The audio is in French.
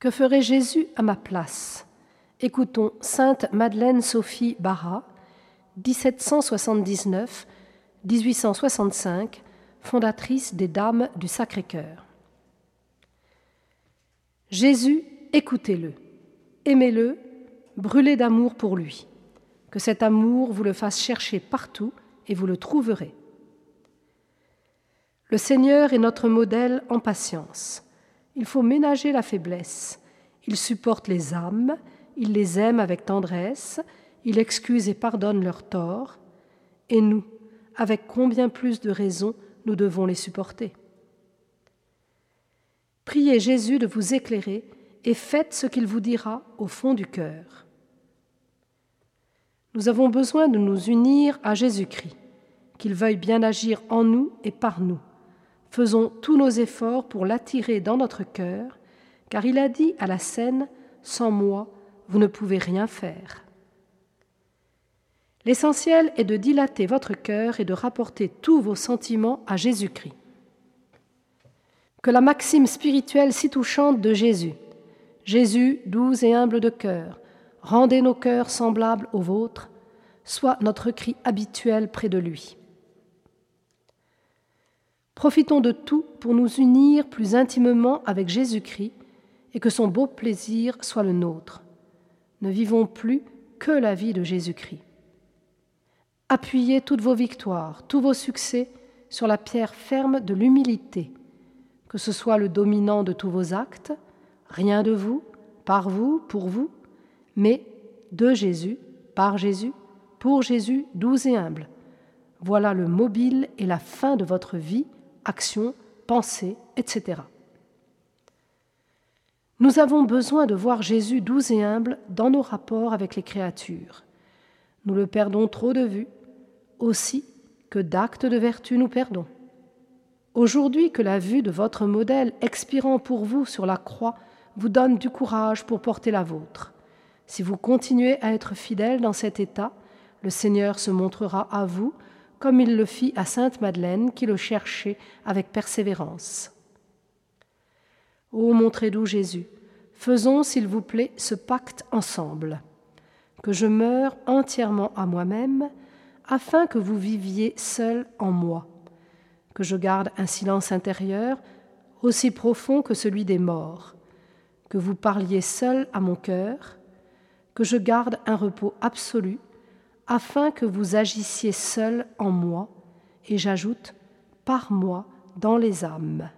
Que ferait Jésus à ma place? Écoutons Sainte Madeleine Sophie Barra, 1779-1865, fondatrice des Dames du Sacré-Cœur. Jésus, écoutez-le, aimez-le, brûlez d'amour pour lui. Que cet amour vous le fasse chercher partout et vous le trouverez. Le Seigneur est notre modèle en patience. Il faut ménager la faiblesse. Il supporte les âmes, il les aime avec tendresse, il excuse et pardonne leurs torts. Et nous, avec combien plus de raison nous devons les supporter? Priez Jésus de vous éclairer et faites ce qu'il vous dira au fond du cœur. Nous avons besoin de nous unir à Jésus-Christ, qu'il veuille bien agir en nous et par nous Faisons tous nos efforts pour l'attirer dans notre cœur, car il a dit à la scène Sans moi, vous ne pouvez rien faire. L'essentiel est de dilater votre cœur et de rapporter tous vos sentiments à Jésus-Christ. Que la maxime spirituelle si touchante de Jésus, Jésus doux et humble de cœur, rendez nos cœurs semblables aux vôtres, soit notre cri habituel près de lui. Profitons de tout pour nous unir plus intimement avec Jésus-Christ et que son beau plaisir soit le nôtre. Ne vivons plus que la vie de Jésus-Christ. Appuyez toutes vos victoires, tous vos succès sur la pierre ferme de l'humilité, que ce soit le dominant de tous vos actes, rien de vous, par vous, pour vous, mais de Jésus, par Jésus, pour Jésus, doux et humble. Voilà le mobile et la fin de votre vie action, pensée, etc. Nous avons besoin de voir Jésus doux et humble dans nos rapports avec les créatures. Nous le perdons trop de vue, aussi que d'actes de vertu nous perdons. Aujourd'hui que la vue de votre modèle expirant pour vous sur la croix vous donne du courage pour porter la vôtre. Si vous continuez à être fidèle dans cet état, le Seigneur se montrera à vous comme il le fit à Sainte Madeleine qui le cherchait avec persévérance. Ô mon très doux Jésus, faisons, s'il vous plaît, ce pacte ensemble, que je meure entièrement à moi-même, afin que vous viviez seul en moi, que je garde un silence intérieur aussi profond que celui des morts, que vous parliez seul à mon cœur, que je garde un repos absolu afin que vous agissiez seul en moi, et j'ajoute par moi dans les âmes.